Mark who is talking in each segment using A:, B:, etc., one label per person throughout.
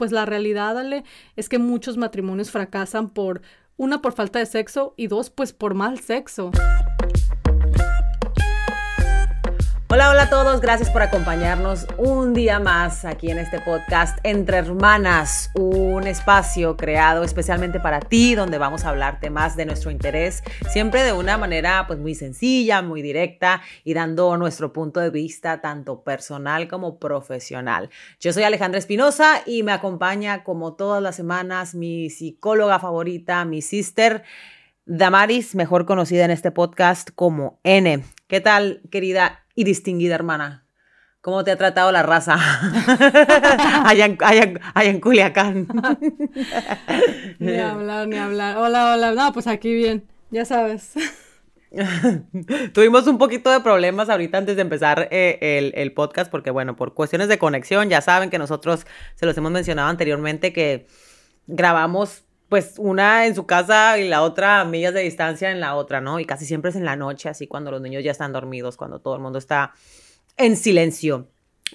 A: pues la realidad, Ale, es que muchos matrimonios fracasan por, una, por falta de sexo y dos, pues por mal sexo.
B: Hola, hola a todos, gracias por acompañarnos un día más aquí en este podcast Entre Hermanas, un espacio creado especialmente para ti donde vamos a hablarte más de nuestro interés, siempre de una manera pues muy sencilla, muy directa y dando nuestro punto de vista tanto personal como profesional. Yo soy Alejandra Espinosa y me acompaña como todas las semanas mi psicóloga favorita, mi sister. Damaris, mejor conocida en este podcast como N. ¿Qué tal, querida y distinguida hermana. ¿Cómo te ha tratado la raza allá, en, Culiacán?
A: ni hablar, ni hablar. Hola, hola. No, pues aquí bien, ya sabes.
B: Tuvimos un poquito de problemas ahorita antes de empezar eh, el, el, podcast porque, bueno, por cuestiones de conexión, ya saben que nosotros se los hemos mencionado anteriormente que grabamos pues una en su casa y la otra a millas de distancia en la otra, ¿no? Y casi siempre es en la noche, así cuando los niños ya están dormidos, cuando todo el mundo está en silencio.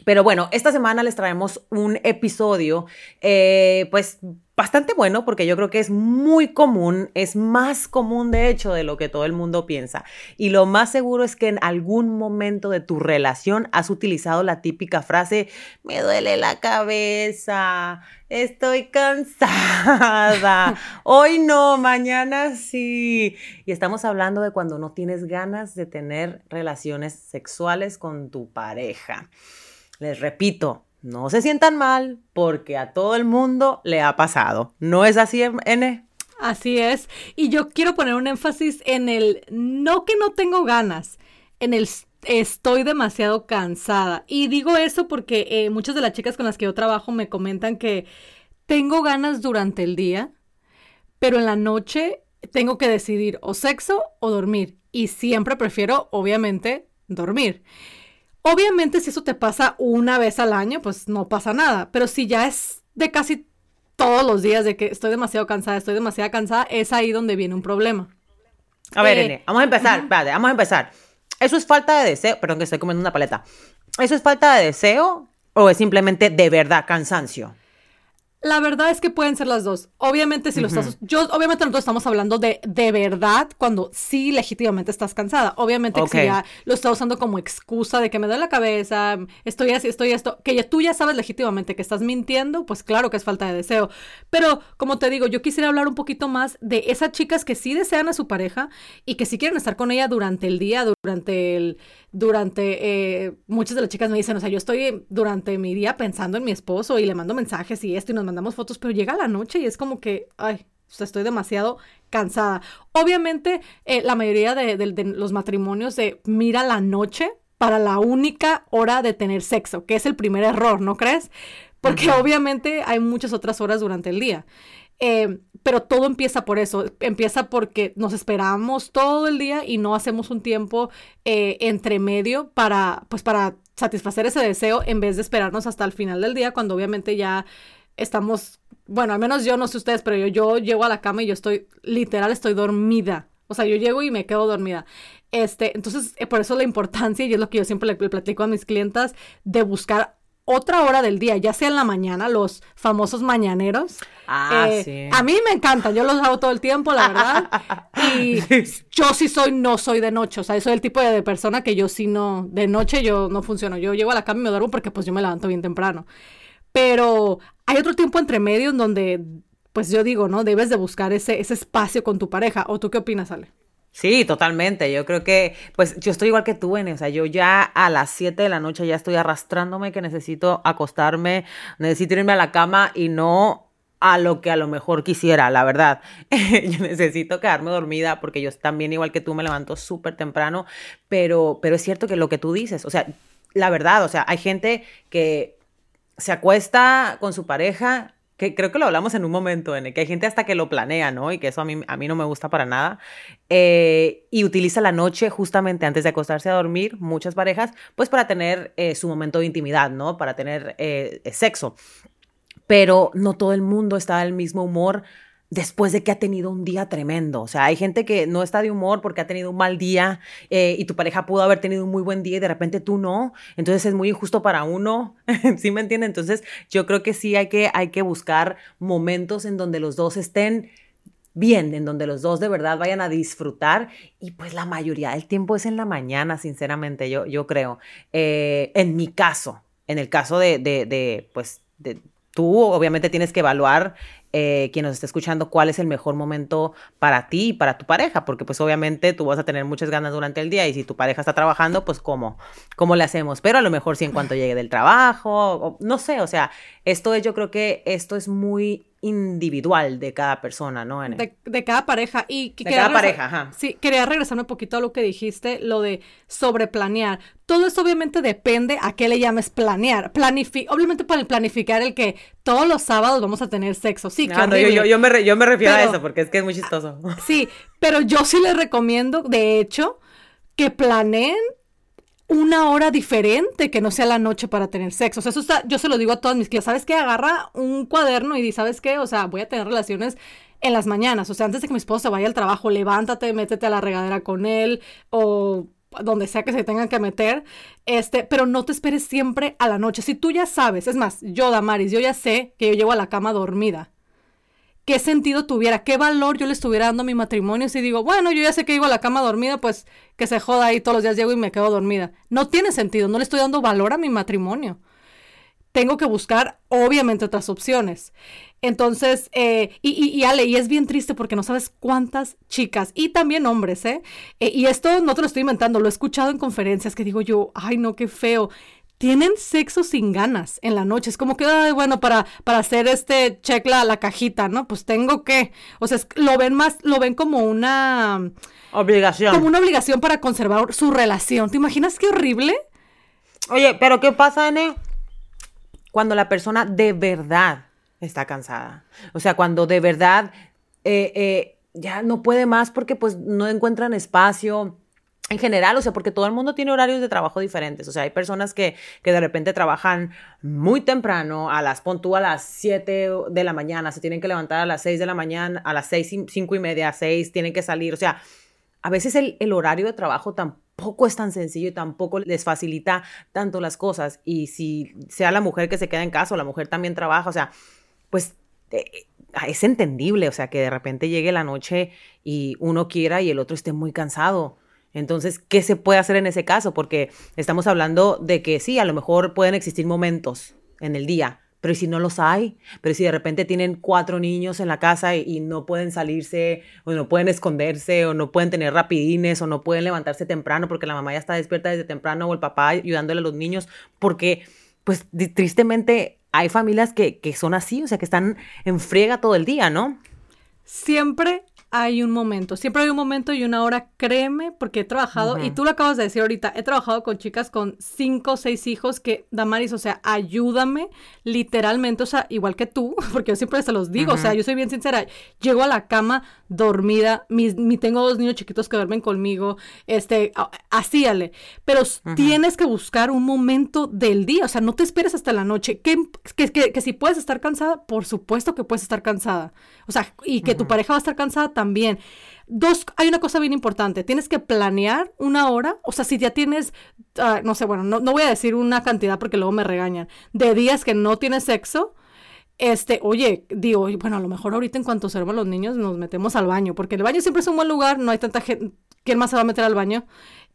B: Pero bueno, esta semana les traemos un episodio, eh, pues bastante bueno porque yo creo que es muy común, es más común de hecho de lo que todo el mundo piensa. Y lo más seguro es que en algún momento de tu relación has utilizado la típica frase, me duele la cabeza, estoy cansada, hoy no, mañana sí. Y estamos hablando de cuando no tienes ganas de tener relaciones sexuales con tu pareja. Les repito, no se sientan mal porque a todo el mundo le ha pasado. ¿No es así, N?
A: Así es. Y yo quiero poner un énfasis en el no que no tengo ganas, en el estoy demasiado cansada. Y digo eso porque eh, muchas de las chicas con las que yo trabajo me comentan que tengo ganas durante el día, pero en la noche tengo que decidir o sexo o dormir. Y siempre prefiero, obviamente, dormir. Obviamente si eso te pasa una vez al año, pues no pasa nada, pero si ya es de casi todos los días de que estoy demasiado cansada, estoy demasiado cansada, es ahí donde viene un problema.
B: A ver, eh, vamos a empezar, vamos a empezar. ¿Eso es falta de deseo? Perdón que estoy comiendo una paleta. ¿Eso es falta de deseo o es simplemente de verdad cansancio?
A: La verdad es que pueden ser las dos. Obviamente, si lo estás. Yo, obviamente, nosotros estamos hablando de de verdad cuando sí legítimamente estás cansada. Obviamente, que si ya lo estás usando como excusa de que me duele la cabeza, estoy así, estoy esto, que ya, tú ya sabes legítimamente que estás mintiendo, pues claro que es falta de deseo. Pero, como te digo, yo quisiera hablar un poquito más de esas chicas que sí desean a su pareja y que sí quieren estar con ella durante el día, durante el durante, eh, muchas de las chicas me dicen, o sea, yo estoy durante mi día pensando en mi esposo y le mando mensajes y esto y nos mandamos fotos, pero llega la noche y es como que, ay, o sea, estoy demasiado cansada. Obviamente, eh, la mayoría de, los matrimonios de mira la noche para la única hora de tener sexo, que es el primer error, ¿no crees? Porque obviamente hay muchas otras horas durante el día. Eh, pero todo empieza por eso, empieza porque nos esperamos todo el día y no hacemos un tiempo eh, entre medio para, pues para satisfacer ese deseo en vez de esperarnos hasta el final del día cuando obviamente ya estamos, bueno, al menos yo no sé ustedes, pero yo, yo llego a la cama y yo estoy, literal, estoy dormida. O sea, yo llego y me quedo dormida. Este, entonces, eh, por eso la importancia, y es lo que yo siempre le platico a mis clientas, de buscar otra hora del día, ya sea en la mañana, los famosos mañaneros.
B: Ah, eh, sí.
A: A mí me encantan, yo los hago todo el tiempo, la verdad. y yo sí soy, no soy de noche, o sea, soy el tipo de persona que yo sí no, de noche yo no funciono. Yo llego a la cama y me duermo porque pues yo me levanto bien temprano. Pero hay otro tiempo entre medio en donde, pues yo digo, ¿no? Debes de buscar ese, ese espacio con tu pareja. ¿O tú qué opinas, Ale?
B: Sí, totalmente. Yo creo que, pues yo estoy igual que tú, N. O sea, yo ya a las 7 de la noche ya estoy arrastrándome que necesito acostarme, necesito irme a la cama y no a lo que a lo mejor quisiera, la verdad. yo necesito quedarme dormida porque yo también, igual que tú, me levanto súper temprano, pero, pero es cierto que lo que tú dices, o sea, la verdad, o sea, hay gente que se acuesta con su pareja que creo que lo hablamos en un momento, en que hay gente hasta que lo planea, ¿no? Y que eso a mí, a mí no me gusta para nada. Eh, y utiliza la noche justamente antes de acostarse a dormir, muchas parejas, pues para tener eh, su momento de intimidad, ¿no? Para tener eh, sexo. Pero no todo el mundo está del mismo humor después de que ha tenido un día tremendo. O sea, hay gente que no está de humor porque ha tenido un mal día eh, y tu pareja pudo haber tenido un muy buen día y de repente tú no. Entonces es muy injusto para uno. ¿Sí me entiende? Entonces yo creo que sí hay que, hay que buscar momentos en donde los dos estén bien, en donde los dos de verdad vayan a disfrutar y pues la mayoría del tiempo es en la mañana, sinceramente, yo, yo creo. Eh, en mi caso, en el caso de, de, de pues, de, tú obviamente tienes que evaluar eh, quien nos esté escuchando cuál es el mejor momento para ti y para tu pareja, porque pues obviamente tú vas a tener muchas ganas durante el día y si tu pareja está trabajando, pues cómo, cómo le hacemos, pero a lo mejor si en cuanto llegue del trabajo, no sé, o sea, esto es, yo creo que esto es muy individual de cada persona, ¿no?
A: De, cada pareja. Y
B: de cada pareja, ajá.
A: Sí, quería regresarme un poquito a lo que dijiste, lo de sobreplanear. Todo eso obviamente depende a qué le llames planear. Planifi obviamente para el planificar el que todos los sábados vamos a tener sexo. Sí,
B: claro. yo, yo, me, yo me refiero a eso porque es que es muy chistoso.
A: Sí, pero yo sí les recomiendo, de hecho, que planeen una hora diferente que no sea la noche para tener sexo. O sea, eso está, yo se lo digo a todas mis clientes, ¿sabes qué? Agarra un cuaderno y di, ¿sabes qué? O sea, voy a tener relaciones en las mañanas. O sea, antes de que mi esposo vaya al trabajo, levántate, métete a la regadera con él o donde sea que se tengan que meter, este, pero no te esperes siempre a la noche. Si tú ya sabes, es más, yo, Damaris, yo ya sé que yo llego a la cama dormida qué sentido tuviera, qué valor yo le estuviera dando a mi matrimonio si digo, bueno, yo ya sé que llego a la cama dormida, pues que se joda ahí todos los días llego y me quedo dormida. No tiene sentido, no le estoy dando valor a mi matrimonio. Tengo que buscar, obviamente, otras opciones. Entonces, eh, y, y, y, Ale, y es bien triste porque no sabes cuántas chicas y también hombres, ¿eh? ¿eh? Y esto no te lo estoy inventando, lo he escuchado en conferencias que digo yo, ay, no, qué feo tienen sexo sin ganas en la noche. Es como que, ay, bueno, para, para hacer este check la, la cajita, ¿no? Pues tengo que. O sea, lo ven más, lo ven como una.
B: Obligación.
A: Como una obligación para conservar su relación. ¿Te imaginas qué horrible?
B: Oye, pero ¿qué pasa, N? Cuando la persona de verdad está cansada. O sea, cuando de verdad eh, eh, ya no puede más porque pues no encuentran espacio en general, o sea, porque todo el mundo tiene horarios de trabajo diferentes. O sea, hay personas que, que de repente trabajan muy temprano, a las, pon tú a las 7 de la mañana, se tienen que levantar a las 6 de la mañana, a las 6, 5 y media, a 6, tienen que salir. O sea, a veces el, el horario de trabajo tampoco es tan sencillo y tampoco les facilita tanto las cosas. Y si sea la mujer que se queda en casa o la mujer también trabaja, o sea, pues eh, es entendible, o sea, que de repente llegue la noche y uno quiera y el otro esté muy cansado. Entonces, ¿qué se puede hacer en ese caso? Porque estamos hablando de que sí, a lo mejor pueden existir momentos en el día, pero si no los hay? Pero si de repente tienen cuatro niños en la casa y, no pueden salirse, o no pueden esconderse, o no pueden tener rapidines, o no pueden levantarse temprano porque la mamá ya está despierta desde temprano, o el papá ayudándole a los niños, porque, pues, tristemente hay familias que, que son así, o sea, que están en friega todo el día, ¿no?
A: Siempre hay un momento, siempre hay un momento y una hora, créeme, porque he trabajado, y tú lo acabas de decir ahorita, he trabajado con chicas con cinco o seis hijos que, Damaris, o sea, ayúdame literalmente, o sea, igual que tú, porque yo siempre se los digo, o sea, yo soy bien sincera, llego a la cama dormida, mi, tengo dos niños chiquitos que duermen conmigo, este, así, Ale, pero tienes que buscar un momento del día, o sea, no te esperes hasta la noche, que, que, que, si puedes estar cansada, por supuesto que puedes estar cansada, o sea, y que tu pareja va a estar cansada también también. Dos, hay una cosa bien importante, tienes que planear una hora, o sea, si ya tienes, ah, no sé, bueno, no, no voy a decir una cantidad porque luego me regañan, de días que no tienes sexo, este, oye, digo, bueno, a lo mejor ahorita en cuanto se los niños nos metemos al baño, porque el baño siempre es un buen lugar, no hay tanta gente, ¿quién más se va a meter al baño?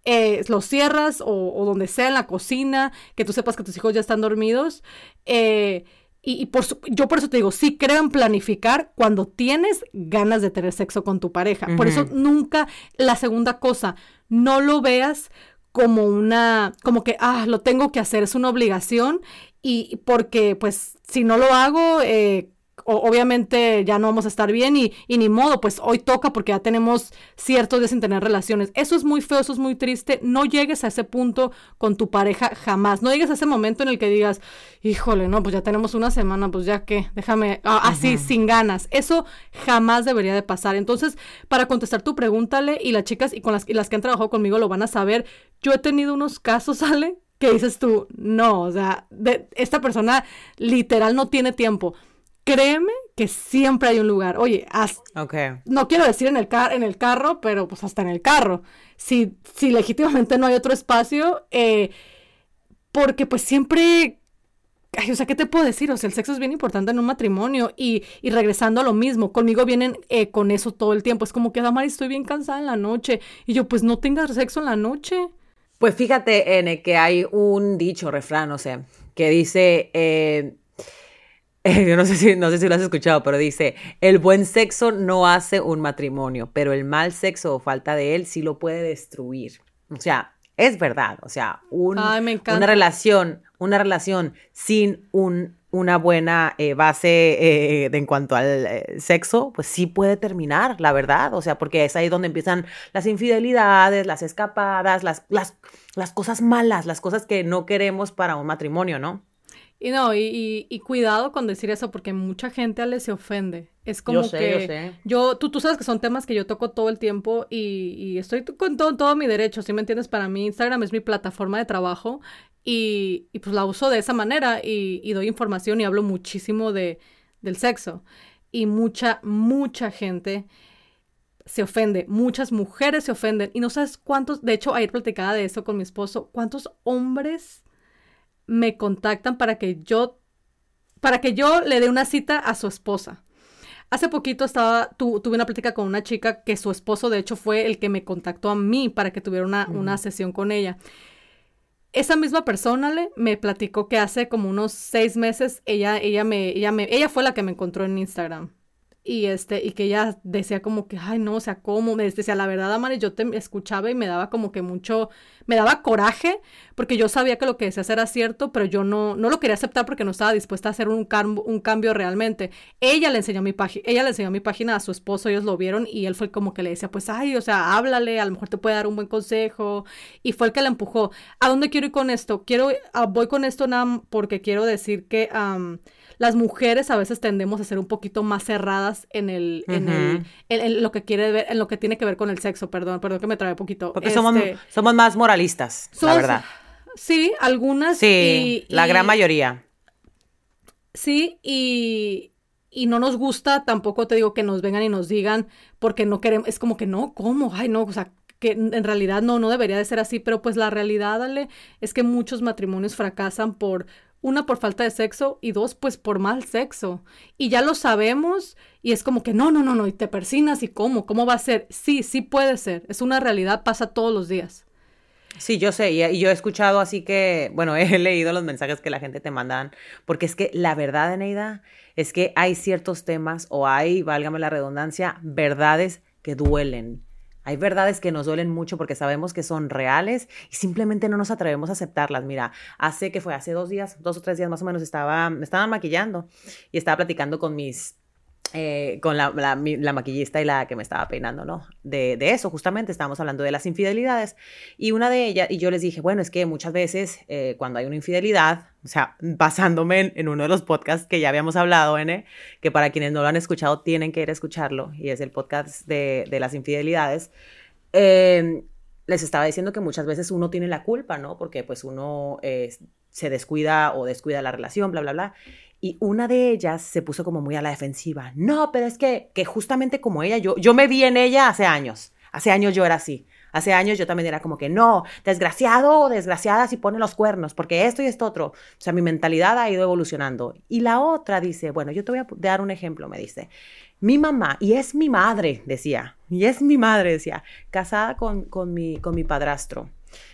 A: Eh, lo cierras o, o, donde sea, en la cocina, que tú sepas que tus hijos ya están dormidos. Eh, y, por yo por eso te digo, sí creo en planificar cuando tienes ganas de tener sexo con tu pareja. Por eso nunca, la segunda cosa, no lo veas como una, como que, ah, lo tengo que hacer, es una obligación y porque pues si no lo hago, eh, obviamente ya no vamos a estar bien y, y, ni modo, pues hoy toca porque ya tenemos ciertos días sin tener relaciones. Eso es muy feo, eso es muy triste. No llegues a ese punto con tu pareja jamás. No llegues a ese momento en el que digas, híjole, no, pues ya tenemos una semana, pues ya que, déjame, así, sin ganas. Eso jamás debería de pasar. Entonces, para contestar tu pregúntale y las chicas y con las, y las que han trabajado conmigo lo van a saber. Yo he tenido unos casos, Ale, que dices tú, no, o sea, de, esta persona literal no tiene tiempo créeme que siempre hay un lugar. Oye, no quiero decir en el, car en el carro, pero pues hasta en el carro. Si, si legítimamente no hay otro espacio, eh, porque pues siempre Ay, o sea, ¿qué te puedo decir? O sea, el sexo es bien importante en un matrimonio y, y regresando a lo mismo, conmigo vienen eh, con eso todo el tiempo. Es como que, Damari, estoy bien cansada en la noche. Y yo, pues no tengas sexo en la noche.
B: Pues fíjate, N, que hay un dicho, refrán, no sé, que dice, eh, yo no sé, si, no sé si lo has escuchado, pero dice, el buen sexo no hace un matrimonio, pero el mal sexo o falta de él sí lo puede destruir. O sea, es verdad, o sea, una relación, una relación sin un, una buena eh, base eh, en cuanto al eh, sexo, pues sí puede terminar, la verdad, o sea, porque es ahí donde empiezan las infidelidades, las escapadas, las, las, las cosas malas, las cosas que no queremos para un matrimonio, ¿no?
A: Y no, y, y, cuidado con decir eso porque mucha gente le se ofende. Es como yo que yo, sé. yo tú, tú sabes que son temas que yo toco todo el tiempo y, y estoy con todo, todo mi derecho, ¿sí me entiendes? Para mí Instagram es mi plataforma de trabajo y, y pues la uso de esa manera y, y, doy información y hablo muchísimo de, del sexo. Y mucha, mucha gente se ofende, muchas mujeres se ofenden y no sabes cuántos, de hecho ayer platicaba de eso con mi esposo, cuántos hombres me contactan para que yo, para que yo le dé una cita a su esposa. Hace poquito estaba, tuve una plática con una chica que su esposo, de hecho, fue el que me contactó a mí para que tuviera una, una sesión con ella. Esa misma persona le, me platicó que hace como unos seis meses ella, ella, me, ella, me, ella fue la que me encontró en Instagram y este y que ella decía como que ay no o sea cómo me decía la verdad Amari yo te escuchaba y me daba como que mucho me daba coraje porque yo sabía que lo que decías era cierto pero yo no no lo quería aceptar porque no estaba dispuesta a hacer un, un cambio realmente ella le enseñó mi página ella le enseñó mi página a su esposo ellos lo vieron y él fue como que le decía pues ay o sea háblale a lo mejor te puede dar un buen consejo y fue el que la empujó. A dónde quiero ir con esto quiero ah, voy con esto nada porque quiero decir que las mujeres a veces tendemos a ser un poquito más cerradas en el, en, el en, lo que quiere ver, en lo que tiene que ver con el sexo, perdón, perdón que me trae poquito.
B: Porque somos, este, somos más moralistas, la verdad.
A: Sí, algunas.
B: Sí, la gran mayoría.
A: Sí, y, y no nos gusta tampoco te digo que nos vengan y nos digan porque no queremos, es como que no, ¿cómo? Ay, no, o sea, que en realidad no, no debería de ser así, pero pues la realidad, dale, es que muchos matrimonios fracasan por una por falta de sexo y dos pues por mal sexo. Y ya lo sabemos y es como que no, no, no, no, y te persinas y cómo, cómo va a ser. Sí, sí puede ser, es una realidad, pasa todos los días.
B: Sí, yo sé, y, yo he escuchado así que, bueno, he leído los mensajes que la gente te mandan, porque es que la verdad, Eneida, es que hay ciertos temas o hay, válgame la redundancia, verdades que duelen hay verdades que nos duelen mucho porque sabemos que son reales y simplemente no nos atrevemos a aceptarlas. Mira, hace que fue hace dos días, dos o tres días más o menos, estaba, me estaban maquillando y estaba platicando con mis eh, con la, maquillista y la que me estaba peinando, ¿no? De, eso, justamente, estábamos hablando de las infidelidades. Y una de ellas, y yo les dije, bueno, es que muchas veces eh, cuando hay una infidelidad, o sea, basándome en, uno de los podcasts que ya habíamos hablado, N, que para quienes no lo han escuchado tienen que ir a escucharlo, y es el podcast de, de las infidelidades, eh, les estaba diciendo que muchas veces uno tiene la culpa, ¿no? Porque pues uno se descuida o descuida la relación, bla, bla, bla. Y una de ellas se puso como muy a la defensiva. No, pero es que, que justamente como ella, yo, yo me vi en ella hace años. Hace años yo era así. Hace años yo también era como que no, desgraciado o desgraciada si pone los cuernos, porque esto y esto otro. O sea, mi mentalidad ha ido evolucionando. Y la otra dice, bueno, yo te voy a dar un ejemplo, me dice. Mi mamá, y es mi madre, decía, y es mi madre, decía, casada con, con, mi, con mi padrastro.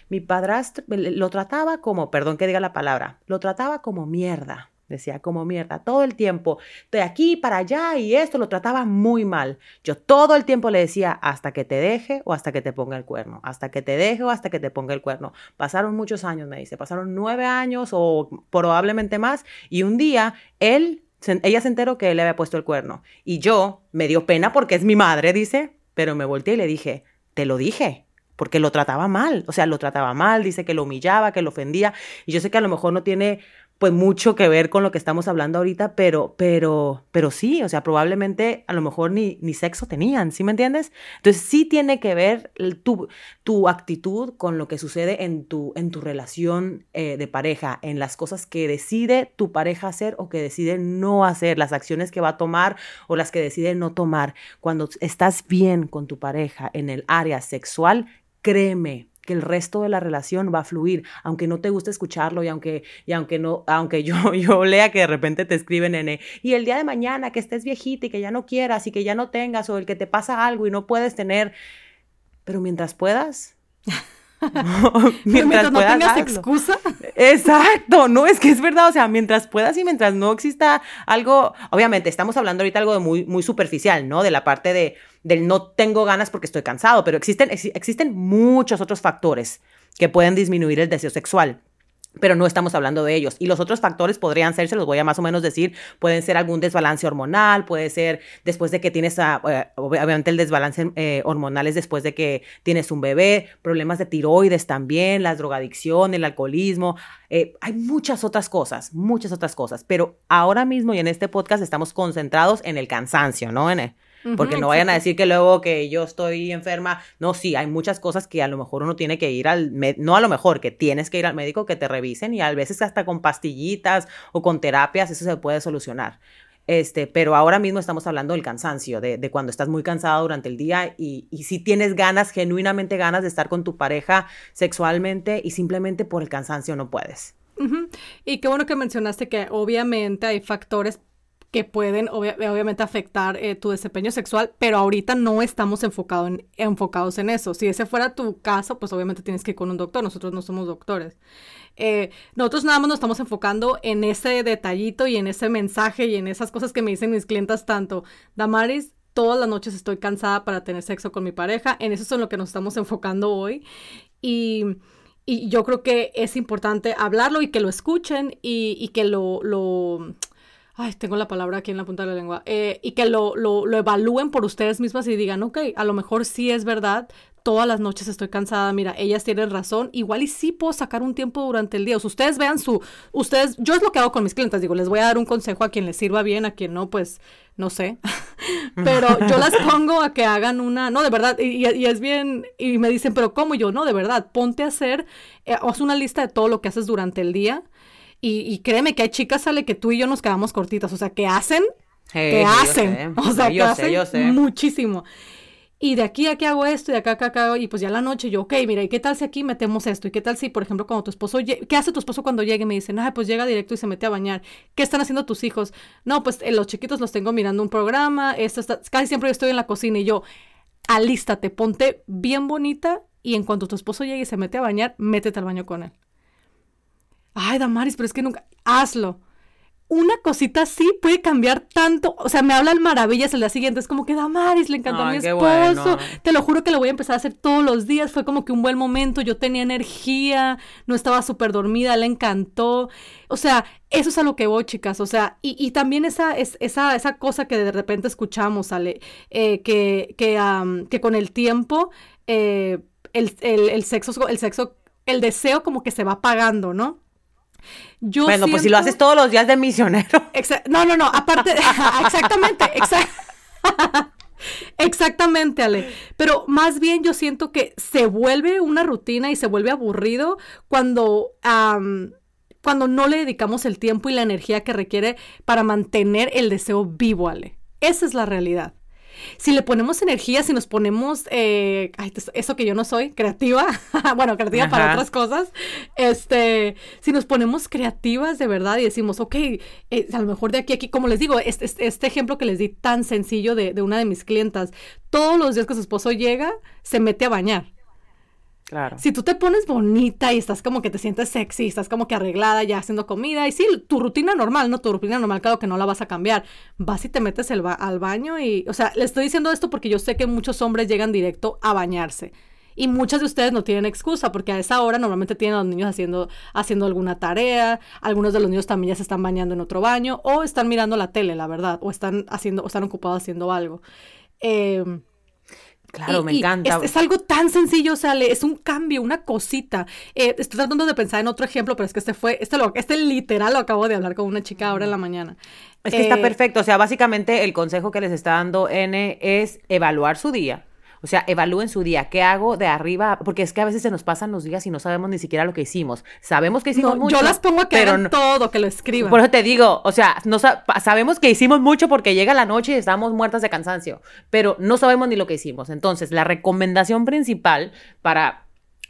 B: Mi padrastro lo trataba como, perdón que diga la palabra, lo trataba como mierda decía como mierda, todo el tiempo, de aquí para allá y esto lo trataba muy mal. Yo todo el tiempo le decía hasta que te deje o hasta que te ponga el cuerno, hasta que te deje o hasta que te ponga el cuerno. Pasaron muchos años, me dice, pasaron nueve años o probablemente más y un día él, ella se enteró que él le había puesto el cuerno y yo me dio pena porque es mi madre, dice, pero me volteé y le dije, te lo dije, porque lo trataba mal, o sea, lo trataba mal, dice que lo humillaba, que lo ofendía, y yo sé que a lo mejor no tiene pues mucho que ver con lo que estamos hablando ahorita, pero, pero, pero sí, o sea, probablemente a lo mejor ni, ni sexo tenían, ¿sí me entiendes? Entonces sí tiene que ver tu, tu actitud con lo que sucede en tu, en tu relación eh, de pareja, en las cosas que decide tu pareja hacer o que decide no hacer, las acciones que va a tomar o las que decide no tomar. Cuando estás bien con tu pareja en el área sexual, créeme, que el resto de la relación va a fluir, aunque no te guste escucharlo y aunque, y aunque no, aunque yo, yo lea que de repente te escriben nene, y el día de mañana que estés viejita y que ya no quieras y que ya no tengas o el que te pasa algo y no puedes tener, pero mientras puedas,
A: mientras, no tengas excusa.
B: Exacto, no, es que es verdad, o sea, mientras puedas y mientras no exista algo, obviamente estamos hablando ahorita algo de muy, muy superficial, ¿no? De la parte de, del no tengo ganas porque estoy cansado, pero existen, existen muchos otros factores que pueden disminuir el deseo sexual pero no estamos hablando de ellos. Y los otros factores podrían ser, se los voy a más o menos decir, pueden ser algún desbalance hormonal, puede ser después de que tienes, eh, obviamente el desbalance eh, hormonal es después de que tienes un bebé, problemas de tiroides también, la drogadicción, el alcoholismo, eh, hay muchas otras cosas, muchas otras cosas, pero ahora mismo y en este podcast estamos concentrados en el cansancio, ¿no? En porque no vayan a decir que luego que yo estoy enferma. No, sí, hay muchas cosas que a lo mejor uno tiene que ir al, no a lo mejor, que tienes que ir al médico que te revisen y a veces hasta con pastillitas o con terapias eso se puede solucionar. Este, pero ahora mismo estamos hablando del cansancio, de, de cuando estás muy cansado durante el día y, y, si tienes ganas, genuinamente ganas de estar con tu pareja sexualmente y simplemente por el cansancio no puedes.
A: Y qué bueno que mencionaste que obviamente hay factores que pueden obviamente afectar eh, tu desempeño sexual, pero ahorita no estamos enfocado en, enfocados en eso. Si ese fuera tu caso, pues obviamente tienes que ir con un doctor, nosotros no somos doctores. Eh, nosotros nada más nos estamos enfocando en ese detallito y en ese mensaje y en esas cosas que me dicen mis clientas tanto. Damaris, todas las noches estoy cansada para tener sexo con mi pareja, en eso es en lo que nos estamos enfocando hoy. Y y yo creo que es importante hablarlo y que lo escuchen y, y que lo, lo, ay, tengo la palabra aquí en la punta de la lengua, eh, y que lo, lo, lo, evalúen por ustedes mismas y digan, ok, a lo mejor sí es verdad, todas las noches estoy cansada, mira, ellas tienen razón, igual y sí puedo sacar un tiempo durante el día, o sea, ustedes vean su, ustedes, yo es lo que hago con mis clientes, digo, les voy a dar un consejo a quien les sirva bien, a quien no, pues, no sé, pero yo las pongo a que hagan una, no, de verdad, y, y, es bien, y me dicen, pero ¿cómo yo? No, de verdad, ponte a hacer, eh, haz una lista de todo lo que haces durante el día, y, créeme que hay chicas, sale que tú y yo nos quedamos cortitas. O sea, que hacen, que hacen. O sea, que hacen muchísimo. Y de aquí a qué hago esto y de acá a acá, acá, y pues ya la noche yo, ok, mira, ¿y qué tal si aquí metemos esto? ¿Y qué tal si, por ejemplo, cuando tu esposo, ¿qué hace tu esposo cuando llegue? Me dicen, ah, pues llega directo y se mete a bañar. ¿Qué están haciendo tus hijos? No, pues eh, los chiquitos los tengo mirando un programa, esto está, casi siempre estoy en la cocina y yo, alístate, ponte bien bonita y en cuanto tu esposo llegue y se mete a bañar, métete al baño con él ay, Damaris, pero es que nunca, hazlo. Una cosita así puede cambiar tanto. O sea, me hablan maravillas el día siguiente. Es como que Damaris le encantó a mi esposo. Te lo juro que lo voy a empezar a hacer todos los días. Fue como que un buen momento. Yo tenía energía. No estaba súper dormida. Le encantó. O sea, eso es a lo que voy, chicas. O sea, y, y también esa, es, esa, esa cosa que de repente escuchamos, Ale, eh, que, que, que con el tiempo eh, el, el, el sexo, el sexo, el deseo como que se va apagando, ¿no?
B: Bueno, pues si lo haces todos los días de misionero.
A: no, no, no, aparte, exactamente, Exactamente, Ale. Pero más bien yo siento que se vuelve una rutina y se vuelve aburrido cuando, cuando no le dedicamos el tiempo y la energía que requiere para mantener el deseo vivo, Ale. Esa es la realidad si le ponemos energía, si nos ponemos, eh, eso que yo no soy, creativa, bueno, creativa para otras cosas, este, si nos ponemos creativas de verdad y decimos, ok, eh, a lo mejor de aquí a aquí, como les digo, este, este, ejemplo que les di tan sencillo de, de una de mis clientas, todos los días que su esposo llega, se mete a bañar.
B: Claro.
A: Si tú te pones bonita y estás como que te sientes sexy, estás como que arreglada ya haciendo comida, y sí, tu rutina normal, ¿no? Tu rutina normal, claro que no la vas a cambiar. Vas y te metes el al baño y, o sea, le estoy diciendo esto porque yo sé que muchos hombres llegan directo a bañarse. Y muchas de ustedes no tienen excusa porque a esa hora normalmente tienen a los niños haciendo, haciendo alguna tarea, algunos de los niños también ya se están bañando en otro baño o están mirando la tele, la verdad, o están haciendo, o están ocupados haciendo algo. Eh,
B: Claro, me encanta.
A: Es, algo tan sencillo, o sea, es un cambio, una cosita. Eh, estoy tratando de pensar en otro ejemplo, pero es que este fue, este, lo, este literal lo acabo de hablar con una chica ahora en la mañana.
B: Es que está eh, perfecto, o sea, básicamente el consejo que les está dando N es evaluar su día o sea, evalúen su día. ¿Qué hago de arriba? Porque es que a veces se nos pasan los días y no sabemos ni siquiera lo que hicimos. Sabemos que hicimos mucho.
A: Yo las pongo a que hagan todo, que lo escriban.
B: Por eso te digo, o sea, no sabemos que hicimos mucho porque llega la noche y estamos muertas de cansancio, pero no sabemos ni lo que hicimos. Entonces, la recomendación principal para,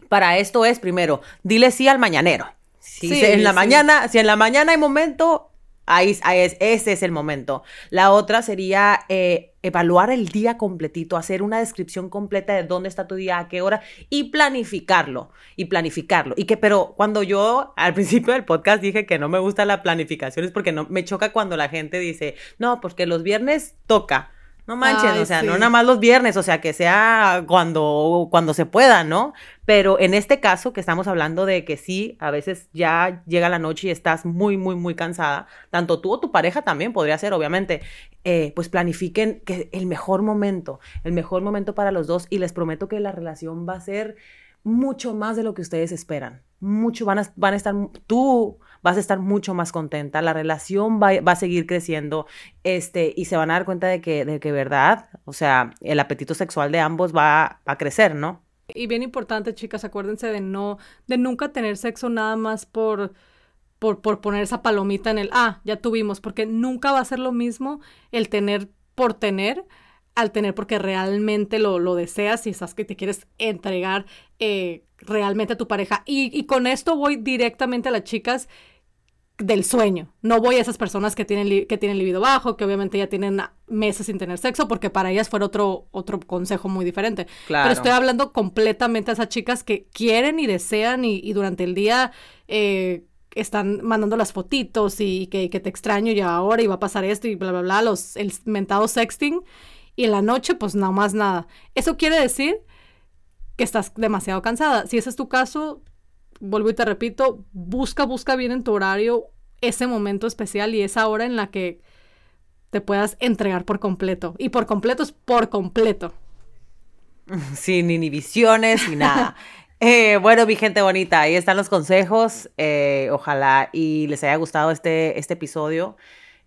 B: para esto es, primero, dile sí al mañanero. Si en la mañana, si en la mañana hay momento, Ahí, es, ese es el momento. La otra sería eh, evaluar el día completito, hacer una descripción completa de dónde está tu día, a qué hora y planificarlo. Y planificarlo. Y que, pero cuando yo al principio del podcast dije que no me gusta la planificación es porque no, me choca cuando la gente dice, no, porque los viernes toca. No manches, o sea, no nada más los viernes, o sea, que sea cuando, cuando se pueda, ¿no? Pero en este caso que estamos hablando de que sí, a veces ya llega la noche y estás muy, muy, muy cansada, tanto tú o tu pareja también podría ser, obviamente, eh, pues planifiquen que el mejor momento, el mejor momento para los dos y les prometo que la relación va a ser mucho más de lo que ustedes esperan. Mucho van a, van a estar, tú vas a estar mucho más contenta, la relación va, a seguir creciendo, este, y se van a dar cuenta de que, de que verdad, o sea, el apetito sexual de ambos va a crecer, ¿no?
A: Y bien importante, chicas, acuérdense de no, de nunca tener sexo nada más por, por, por poner esa palomita en el, ah, ya tuvimos, porque nunca va a ser lo mismo el tener por tener al tener porque realmente lo, lo deseas y estás que te quieres entregar eh, realmente a tu pareja. Y, y, con esto voy directamente a las chicas del sueño. No voy a esas personas que tienen, que tienen libido bajo, que obviamente ya tienen meses sin tener sexo, porque para ellas fuera otro, otro consejo muy diferente. Pero estoy hablando completamente a esas chicas que quieren y desean y, durante el día eh, están mandando las fotitos y que, te extraño y ahora y va a pasar esto y bla, bla, bla, los, el mentado sexting. Y en la noche, pues nada más nada. Eso quiere decir que estás demasiado cansada. Si ese es tu caso, vuelvo y te repito, busca, busca bien en tu horario ese momento especial y esa hora en la que te puedas entregar por completo. Y por completo es por completo.
B: Sin inhibiciones ni nada. Eh, bueno, mi gente bonita, ahí están los consejos. Eh, ojalá y les haya gustado este, este episodio,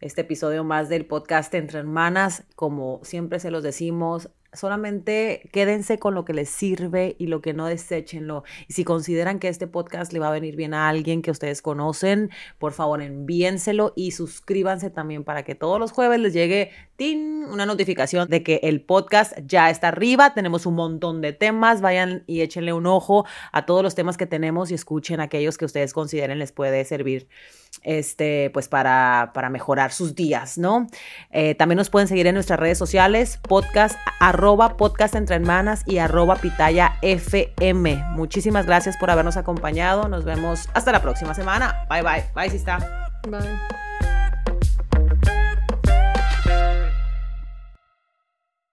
B: este episodio más del podcast Entre Hermanas. Como siempre se los decimos, Solamente quédense con lo que les sirve y lo que no deséchenlo. Y si consideran que este podcast le va a venir bien a alguien que ustedes conocen, por favor envíenselo y suscríbanse también para que todos los jueves les llegue una notificación de que el podcast ya está arriba. Tenemos un montón de temas. Vayan y échenle un ojo a todos los temas que tenemos y escuchen aquellos que ustedes consideren les puede servir este, pues para, para mejorar sus días, ¿no? Eh, también nos pueden seguir en nuestras redes sociales, podcast, arroba podcast entre hermanas y arroba pitaya FM. Muchísimas gracias por habernos acompañado. Nos vemos hasta la próxima semana. Bye, bye. Bye, si está. Bye.